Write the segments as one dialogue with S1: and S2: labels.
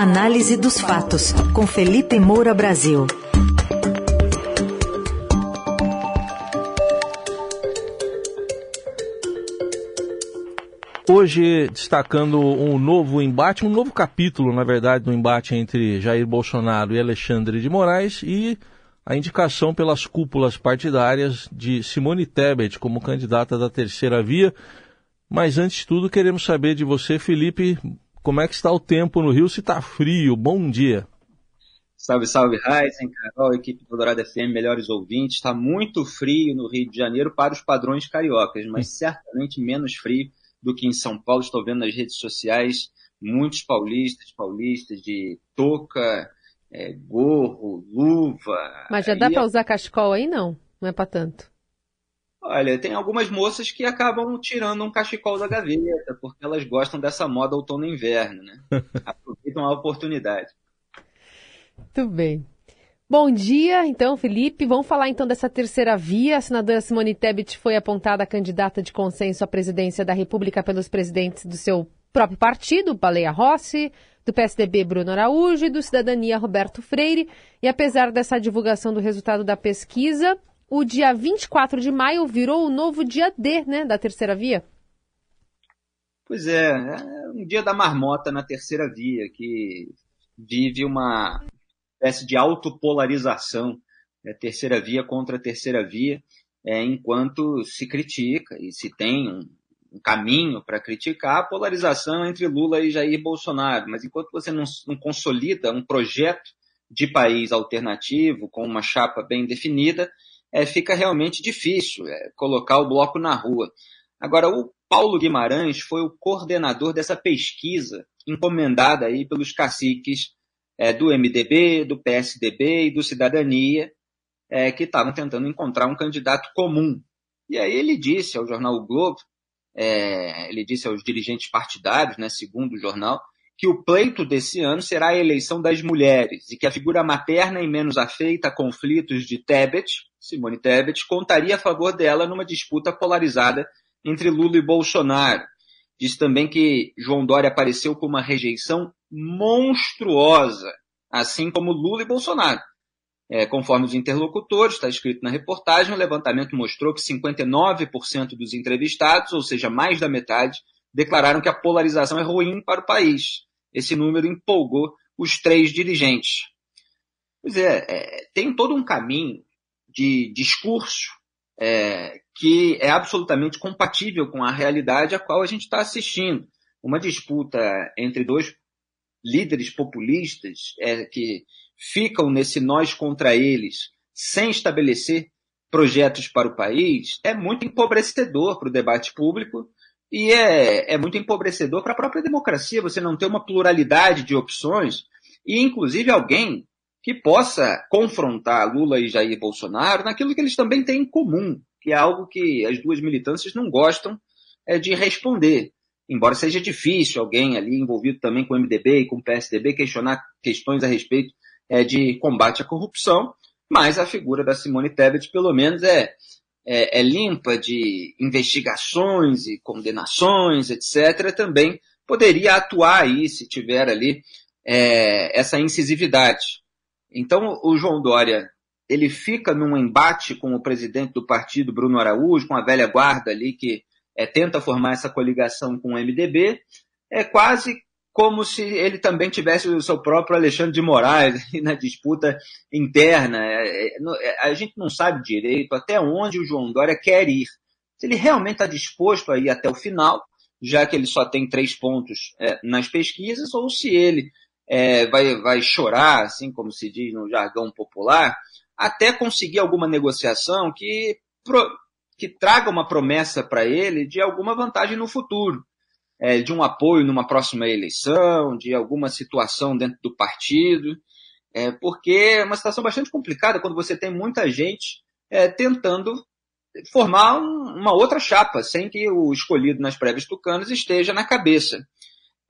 S1: Análise dos fatos, com Felipe Moura Brasil.
S2: Hoje, destacando um novo embate, um novo capítulo, na verdade, do embate entre Jair Bolsonaro e Alexandre de Moraes e a indicação pelas cúpulas partidárias de Simone Tebet como candidata da terceira via. Mas antes de tudo, queremos saber de você, Felipe, como é que está o tempo no Rio? Se está frio? Bom dia.
S3: Salve, salve, Heisen, Carol, equipe do Dourado FM, melhores ouvintes. Está muito frio no Rio de Janeiro para os padrões cariocas, mas certamente menos frio do que em São Paulo. Estou vendo nas redes sociais muitos paulistas, paulistas de touca, é, gorro, luva.
S4: Mas já dá para usar cachecol aí? Não, não é para tanto.
S3: Olha, tem algumas moças que acabam tirando um cachecol da gaveta, porque elas gostam dessa moda outono e inverno, né? Aproveitam a oportunidade.
S4: Muito bem. Bom dia, então, Felipe. Vamos falar então dessa terceira via. A senadora Simone Tebet foi apontada candidata de consenso à presidência da República pelos presidentes do seu próprio partido, Baleia Rossi, do PSDB Bruno Araújo e do Cidadania Roberto Freire. E apesar dessa divulgação do resultado da pesquisa, o dia 24 de maio virou o novo dia D, né, da terceira via?
S3: Pois é, é um dia da marmota na terceira via, que vive uma espécie de autopolarização, né, terceira via contra terceira via, é, enquanto se critica e se tem um, um caminho para criticar a polarização entre Lula e Jair Bolsonaro. Mas enquanto você não, não consolida um projeto de país alternativo, com uma chapa bem definida, é, fica realmente difícil é, colocar o bloco na rua. Agora, o Paulo Guimarães foi o coordenador dessa pesquisa encomendada aí pelos caciques é, do MDB, do PSDB e do Cidadania, é, que estavam tentando encontrar um candidato comum. E aí ele disse ao jornal o Globo é, ele disse aos dirigentes partidários, né, segundo o jornal, que o pleito desse ano será a eleição das mulheres e que a figura materna e menos afeita a conflitos de Tebet, Simone Tebet, contaria a favor dela numa disputa polarizada entre Lula e Bolsonaro. Diz também que João Dória apareceu com uma rejeição monstruosa, assim como Lula e Bolsonaro. É, conforme os interlocutores, está escrito na reportagem, o levantamento mostrou que 59% dos entrevistados, ou seja, mais da metade, declararam que a polarização é ruim para o país. Esse número empolgou os três dirigentes. Pois é, é tem todo um caminho de discurso é, que é absolutamente compatível com a realidade a qual a gente está assistindo. Uma disputa entre dois líderes populistas é, que ficam nesse nós contra eles, sem estabelecer projetos para o país, é muito empobrecedor para o debate público e é, é muito empobrecedor para a própria democracia você não ter uma pluralidade de opções e, inclusive, alguém que possa confrontar Lula e Jair Bolsonaro naquilo que eles também têm em comum, que é algo que as duas militâncias não gostam é, de responder. Embora seja difícil alguém ali envolvido também com o MDB e com o PSDB questionar questões a respeito é, de combate à corrupção, mas a figura da Simone Tebet, pelo menos, é, é, é limpa de investigações e condenações, etc., também poderia atuar aí se tiver ali é, essa incisividade. Então, o João Dória, ele fica num embate com o presidente do partido, Bruno Araújo, com a velha guarda ali que é, tenta formar essa coligação com o MDB, é quase como se ele também tivesse o seu próprio Alexandre de Moraes na disputa interna. É, é, é, a gente não sabe direito até onde o João Dória quer ir. Se ele realmente está disposto a ir até o final, já que ele só tem três pontos é, nas pesquisas, ou se ele é, vai, vai chorar, assim como se diz no jargão popular, até conseguir alguma negociação que, que traga uma promessa para ele de alguma vantagem no futuro é, de um apoio numa próxima eleição, de alguma situação dentro do partido, é, porque é uma situação bastante complicada quando você tem muita gente é, tentando formar um, uma outra chapa, sem que o escolhido nas prévias tucanas esteja na cabeça.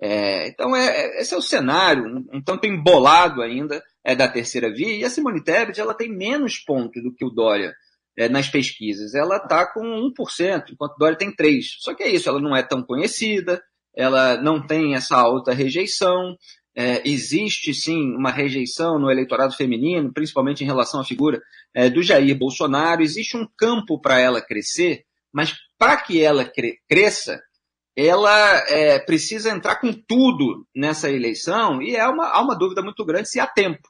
S3: É, então, é, é, esse é o cenário, um, um tanto embolado ainda é, da terceira via, e a Simone Tebet ela tem menos pontos do que o Dória é, nas pesquisas. Ela está com 1%, enquanto Dória tem 3%. Só que é isso, ela não é tão conhecida, ela não tem essa alta rejeição, é, existe sim uma rejeição no eleitorado feminino, principalmente em relação à figura é, do Jair Bolsonaro. Existe um campo para ela crescer, mas para que ela cre cresça, ela é, precisa entrar com tudo nessa eleição e é uma, há uma dúvida muito grande se há tempo.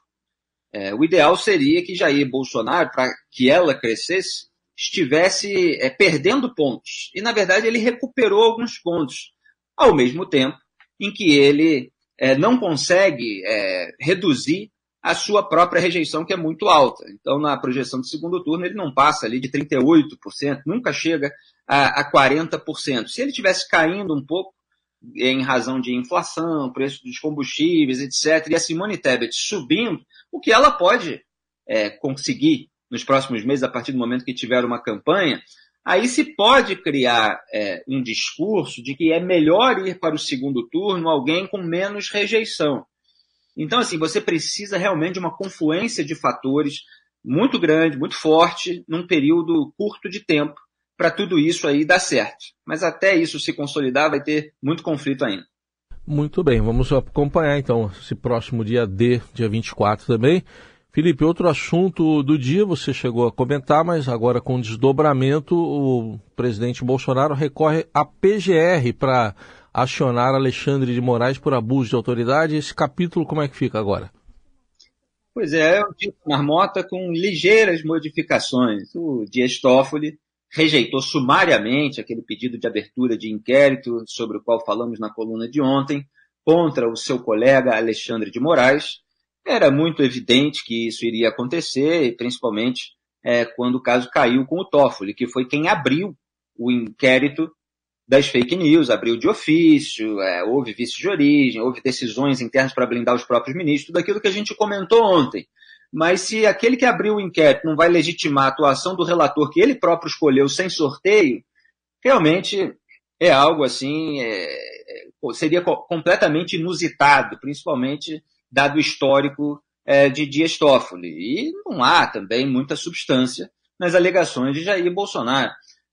S3: É, o ideal seria que Jair Bolsonaro, para que ela crescesse, estivesse é, perdendo pontos. E, na verdade, ele recuperou alguns pontos, ao mesmo tempo em que ele é, não consegue é, reduzir a sua própria rejeição, que é muito alta. Então, na projeção do segundo turno, ele não passa ali de 38%, nunca chega a, a 40%. Se ele tivesse caindo um pouco, em razão de inflação, preço dos combustíveis, etc., e a Simone Tebet subindo, o que ela pode é, conseguir nos próximos meses, a partir do momento que tiver uma campanha, aí se pode criar é, um discurso de que é melhor ir para o segundo turno alguém com menos rejeição. Então, assim, você precisa realmente de uma confluência de fatores muito grande, muito forte, num período curto de tempo, para tudo isso aí dar certo. Mas até isso se consolidar, vai ter muito conflito ainda.
S2: Muito bem, vamos acompanhar então esse próximo dia D, dia 24 também. Felipe, outro assunto do dia, você chegou a comentar, mas agora com desdobramento, o presidente Bolsonaro recorre à PGR para acionar Alexandre de Moraes por abuso de autoridade. Esse capítulo, como é que fica agora?
S3: Pois é, é um tipo de marmota com ligeiras modificações. O Dias Toffoli rejeitou sumariamente aquele pedido de abertura de inquérito sobre o qual falamos na coluna de ontem, contra o seu colega Alexandre de Moraes. Era muito evidente que isso iria acontecer, principalmente é, quando o caso caiu com o Toffoli, que foi quem abriu o inquérito das fake news, abriu de ofício, é, houve vício de origem, houve decisões internas para blindar os próprios ministros, tudo aquilo que a gente comentou ontem. Mas se aquele que abriu o inquérito não vai legitimar a atuação do relator que ele próprio escolheu sem sorteio, realmente é algo assim, é, é seria completamente inusitado, principalmente dado o histórico é, de Dias Toffoli. E não há também muita substância nas alegações de Jair Bolsonaro.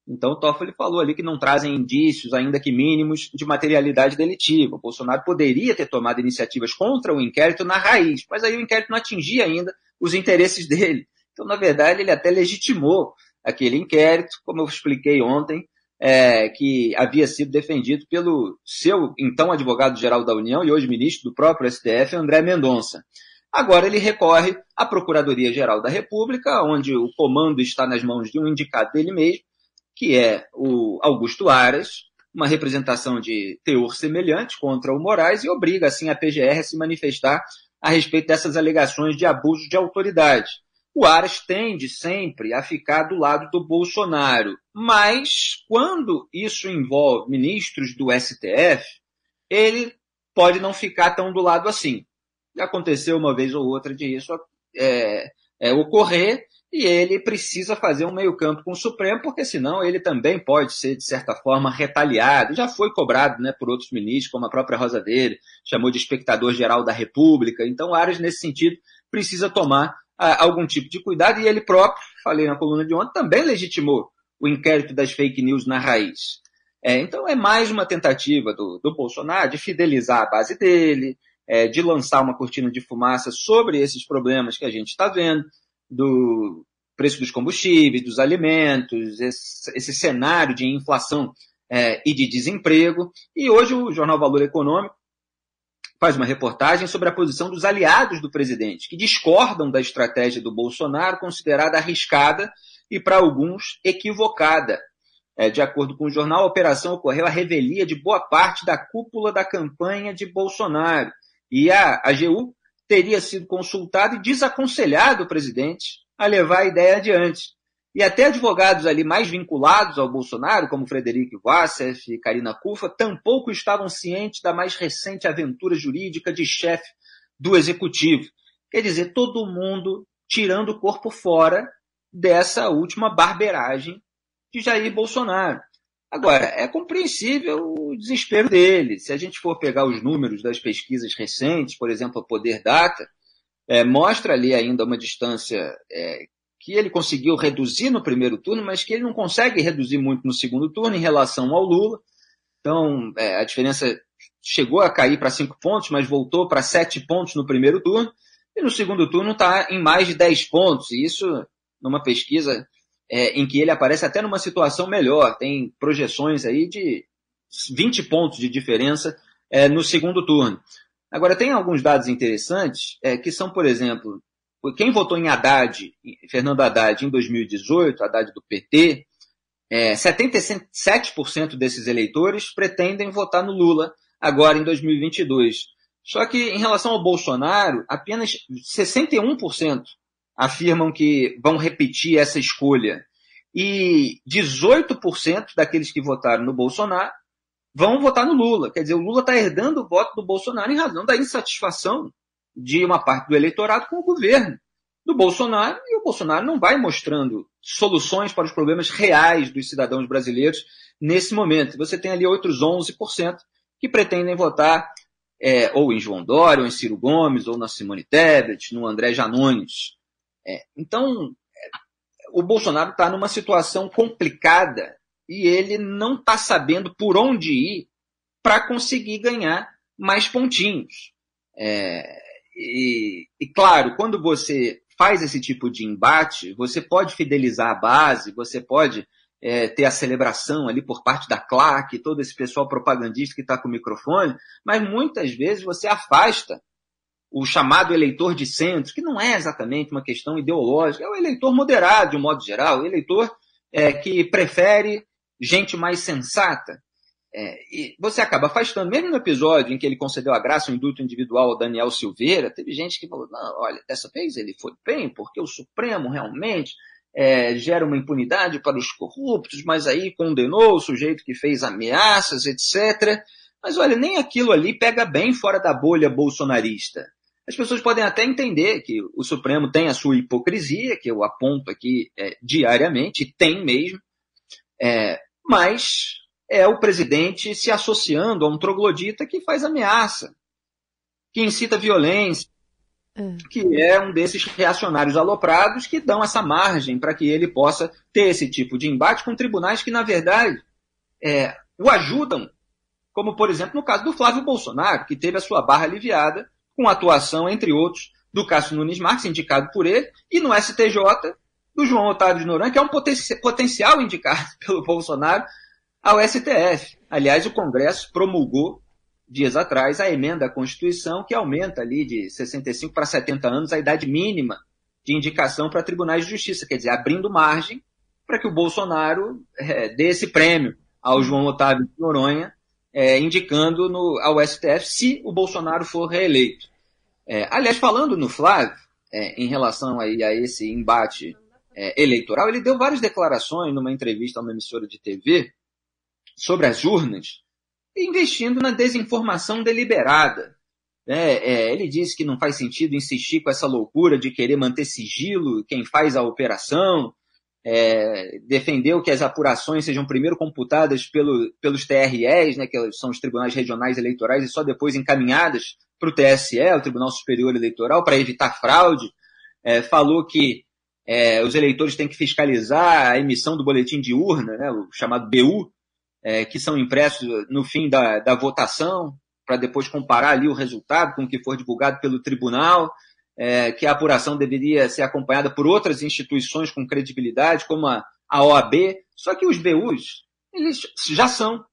S3: Então, o Toffoli falou ali que não trazem indícios, ainda que mínimos, de materialidade delitiva. O Bolsonaro poderia ter tomado iniciativas contra o inquérito na raiz, mas aí o inquérito não atingia ainda os interesses dele. Então, na verdade, ele até legitimou aquele inquérito, como eu expliquei ontem, é, que havia sido defendido pelo seu então advogado-geral da União e hoje ministro do próprio STF, André Mendonça. Agora ele recorre à Procuradoria-Geral da República, onde o comando está nas mãos de um indicado dele mesmo, que é o Augusto Aras, uma representação de teor semelhante contra o Moraes e obriga assim a PGR a se manifestar a respeito dessas alegações de abuso de autoridade o Aras tende sempre a ficar do lado do Bolsonaro. Mas, quando isso envolve ministros do STF, ele pode não ficar tão do lado assim. Aconteceu uma vez ou outra de isso é, é, ocorrer, e ele precisa fazer um meio-campo com o Supremo, porque senão ele também pode ser, de certa forma, retaliado. Já foi cobrado né, por outros ministros, como a própria Rosa Dele, chamou de espectador geral da República. Então, Aras, nesse sentido, precisa tomar algum tipo de cuidado, e ele próprio, falei na coluna de ontem, também legitimou o inquérito das fake news na raiz. É, então é mais uma tentativa do, do, Bolsonaro de fidelizar a base dele, é, de lançar uma cortina de fumaça sobre esses problemas que a gente está vendo, do preço dos combustíveis, dos alimentos, esse, esse cenário de inflação é, e de desemprego. E hoje o Jornal Valor Econômico faz uma reportagem sobre a posição dos aliados do presidente, que discordam da estratégia do Bolsonaro, considerada arriscada e, para alguns, equivocada. É, de acordo com o jornal, a operação ocorreu à revelia de boa parte da cúpula da campanha de Bolsonaro. E a AGU teria sido consultado e desaconselhado o presidente a levar a ideia adiante. E até advogados ali mais vinculados ao Bolsonaro, como Frederico Wassef e Karina Kufa, tampouco estavam cientes da mais recente aventura jurídica de chefe do executivo. Quer dizer, todo mundo tirando o corpo fora dessa última barberagem de Jair Bolsonaro. Agora, é compreensível o desespero dele. Se a gente for pegar os números das pesquisas recentes, por exemplo, a Poder Data, é, mostra ali ainda uma distância é, que ele conseguiu reduzir no primeiro turno, mas que ele não consegue reduzir muito no segundo turno em relação ao Lula. Então, é, a diferença chegou a cair para cinco pontos, mas voltou para sete pontos no primeiro turno, e no segundo turno está em mais de 10 pontos, e isso numa pesquisa é, em que ele aparece até numa situação melhor, tem projeções aí de 20 pontos de diferença é, no segundo turno. Agora, tem alguns dados interessantes, é, que são, por exemplo, quem votou em Haddad, Fernando Haddad, em 2018, Haddad do PT, é, 77% desses eleitores pretendem votar no Lula agora em 2022. Só que em relação ao Bolsonaro, apenas 61% afirmam que vão repetir essa escolha. E 18% daqueles que votaram no Bolsonaro vão votar no Lula. Quer dizer, o Lula está herdando o voto do Bolsonaro em razão da insatisfação de uma parte do eleitorado com o governo do Bolsonaro, e o Bolsonaro não vai mostrando soluções para os problemas reais dos cidadãos brasileiros nesse momento. Você tem ali outros 11% que pretendem votar é, ou em João Dória, ou em Ciro Gomes, ou na Simone Tebet, no André Janones. É, então, o Bolsonaro está numa situação complicada e ele não está sabendo por onde ir para conseguir ganhar mais pontinhos. É, e, e, claro, quando você faz esse tipo de embate, você pode fidelizar a base, você pode é, ter a celebração ali por parte da claque, todo esse pessoal propagandista que está com o microfone, mas muitas vezes você afasta o chamado eleitor de centro, que não é exatamente uma questão ideológica, é o eleitor moderado, de um modo geral, o eleitor é, que prefere gente mais sensata. É, e você acaba afastando, mesmo no episódio em que ele concedeu a graça, o um indulto individual ao Daniel Silveira, teve gente que falou, não, olha, dessa vez ele foi bem, porque o Supremo realmente é, gera uma impunidade para os corruptos, mas aí condenou o sujeito que fez ameaças, etc. Mas olha, nem aquilo ali pega bem fora da bolha bolsonarista. As pessoas podem até entender que o Supremo tem a sua hipocrisia, que eu aponto aqui é, diariamente, tem mesmo, é, mas é o presidente se associando a um troglodita que faz ameaça, que incita violência, é. que é um desses reacionários aloprados que dão essa margem para que ele possa ter esse tipo de embate com tribunais que, na verdade, é, o ajudam, como, por exemplo, no caso do Flávio Bolsonaro, que teve a sua barra aliviada com a atuação, entre outros, do Cássio Nunes Marques, indicado por ele, e no STJ, do João Otávio de Noronha, que é um poten potencial indicado pelo Bolsonaro ao STF. Aliás, o Congresso promulgou dias atrás a emenda à Constituição que aumenta ali de 65 para 70 anos a idade mínima de indicação para tribunais de justiça, quer dizer, abrindo margem para que o Bolsonaro é, dê esse prêmio ao João Otávio de Noronha, é, indicando no, ao STF se o Bolsonaro for reeleito. É, aliás, falando no Flávio, em relação aí a esse embate é, eleitoral, ele deu várias declarações numa entrevista a uma emissora de TV, sobre as urnas, investindo na desinformação deliberada. É, é, ele disse que não faz sentido insistir com essa loucura de querer manter sigilo quem faz a operação, é, defendeu que as apurações sejam primeiro computadas pelo, pelos TREs, né, que são os tribunais regionais eleitorais, e só depois encaminhadas para o TSE, o Tribunal Superior Eleitoral, para evitar fraude. É, falou que é, os eleitores têm que fiscalizar a emissão do boletim de urna, né, o chamado BU, é, que são impressos no fim da, da votação, para depois comparar ali o resultado com o que for divulgado pelo tribunal, é, que a apuração deveria ser acompanhada por outras instituições com credibilidade, como a, a OAB, só que os BUs, eles já são,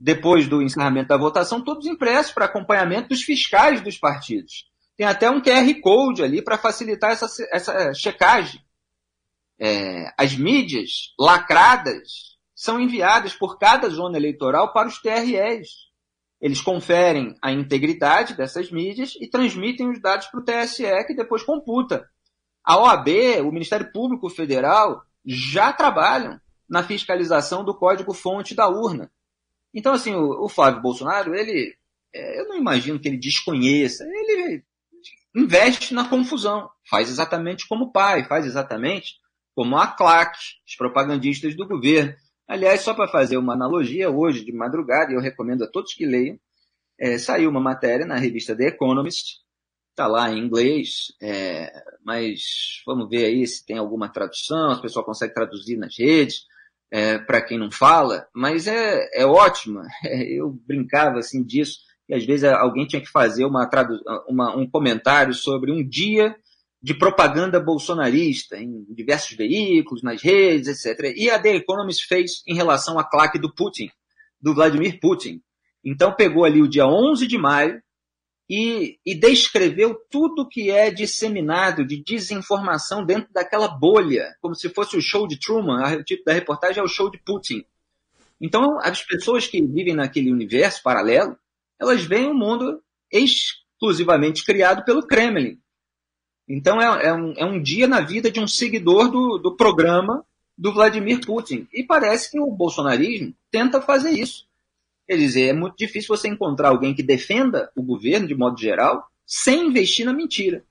S3: depois do encerramento da votação, todos impressos para acompanhamento dos fiscais dos partidos. Tem até um QR Code ali para facilitar essa, essa checagem. É, as mídias lacradas são enviadas por cada zona eleitoral para os TREs. Eles conferem a integridade dessas mídias e transmitem os dados para o TSE, que depois computa. A OAB, o Ministério Público Federal, já trabalham na fiscalização do código-fonte da urna. Então, assim, o, o Flávio Bolsonaro, ele, é, eu não imagino que ele desconheça, ele investe na confusão, faz exatamente como o pai, faz exatamente como a claque, os propagandistas do governo. Aliás, só para fazer uma analogia, hoje de madrugada, eu recomendo a todos que leiam, é, saiu uma matéria na revista The Economist, está lá em inglês, é, mas vamos ver aí se tem alguma tradução, se o pessoal consegue traduzir nas redes, é, para quem não fala, mas é, é ótima. Eu brincava assim disso, e às vezes alguém tinha que fazer uma, uma, um comentário sobre um dia de propaganda bolsonarista em diversos veículos, nas redes, etc. E a The Economist fez em relação à claque do Putin, do Vladimir Putin. Então pegou ali o dia 11 de maio e, e descreveu tudo que é disseminado de desinformação dentro daquela bolha, como se fosse o show de Truman. O título da reportagem é o show de Putin. Então, as pessoas que vivem naquele universo paralelo, elas veem um mundo exclusivamente criado pelo Kremlin. Então, é, é, um, é um dia na vida de um seguidor do, do programa do Vladimir Putin. E parece que o bolsonarismo tenta fazer isso. Quer dizer, é muito difícil você encontrar alguém que defenda o governo de modo geral sem investir na mentira.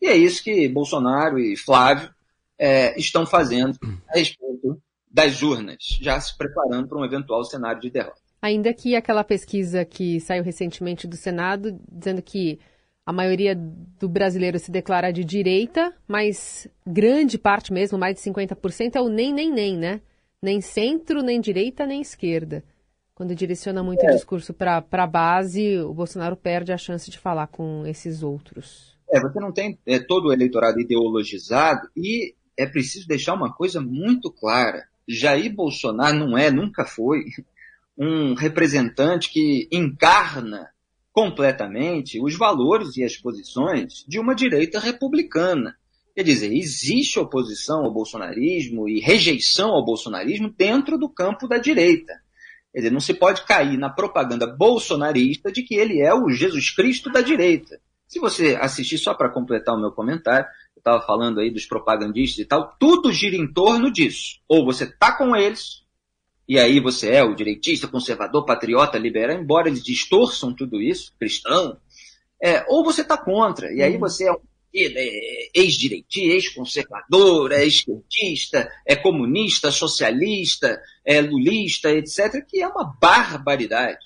S3: E é isso que Bolsonaro e Flávio é, estão fazendo a respeito das urnas, já se preparando para um eventual cenário de derrota.
S4: Ainda que aquela pesquisa que saiu recentemente do Senado, dizendo que a maioria do brasileiro se declara de direita, mas grande parte mesmo, mais de 50%, é o nem, nem, nem, né? Nem centro, nem direita, nem esquerda. Quando direciona muito é. o discurso para a base, o Bolsonaro perde a chance de falar com esses outros.
S3: É, você não tem é, todo o eleitorado ideologizado e é preciso deixar uma coisa muito clara. Jair Bolsonaro não é, nunca foi, um representante que encarna completamente os valores e as posições de uma direita republicana. Quer dizer, existe oposição ao bolsonarismo e rejeição ao bolsonarismo dentro do campo da direita. Quer dizer, não se pode cair na propaganda bolsonarista de que ele é o Jesus Cristo da direita. Se você assistir, só para completar o meu comentário, eu estava falando aí dos propagandistas e tal, tudo gira em torno disso. Ou você está com eles, e aí você é o direitista, conservador, patriota, liberal, embora eles distorçam tudo isso, cristão, é, ou você está contra, e aí uhum. você é um é ex-direitista, ex-conservador, é esquerdista, é comunista, socialista, é lulista, etc., que é uma barbaridade.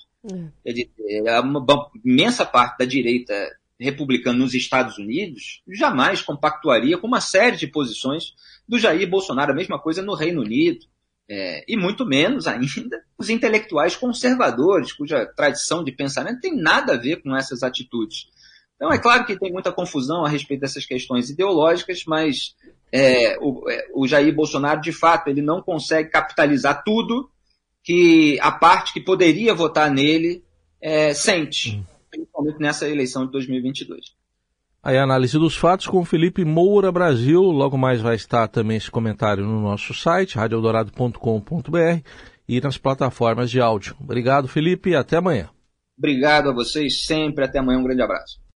S3: É. é uma imensa parte da direita republicana nos Estados Unidos jamais compactuaria com uma série de posições do Jair Bolsonaro, a mesma coisa no Reino Unido. É, e muito menos ainda os intelectuais conservadores, cuja tradição de pensamento tem nada a ver com essas atitudes. Então, é claro que tem muita confusão a respeito dessas questões ideológicas, mas é, o, é, o, Jair Bolsonaro, de fato, ele não consegue capitalizar tudo que a parte que poderia votar nele é, sente, principalmente nessa eleição de 2022.
S2: Aí a análise dos fatos com Felipe Moura Brasil. Logo mais vai estar também esse comentário no nosso site, radioeldorado.com.br e nas plataformas de áudio. Obrigado, Felipe, e até amanhã.
S3: Obrigado a vocês sempre. Até amanhã. Um grande abraço.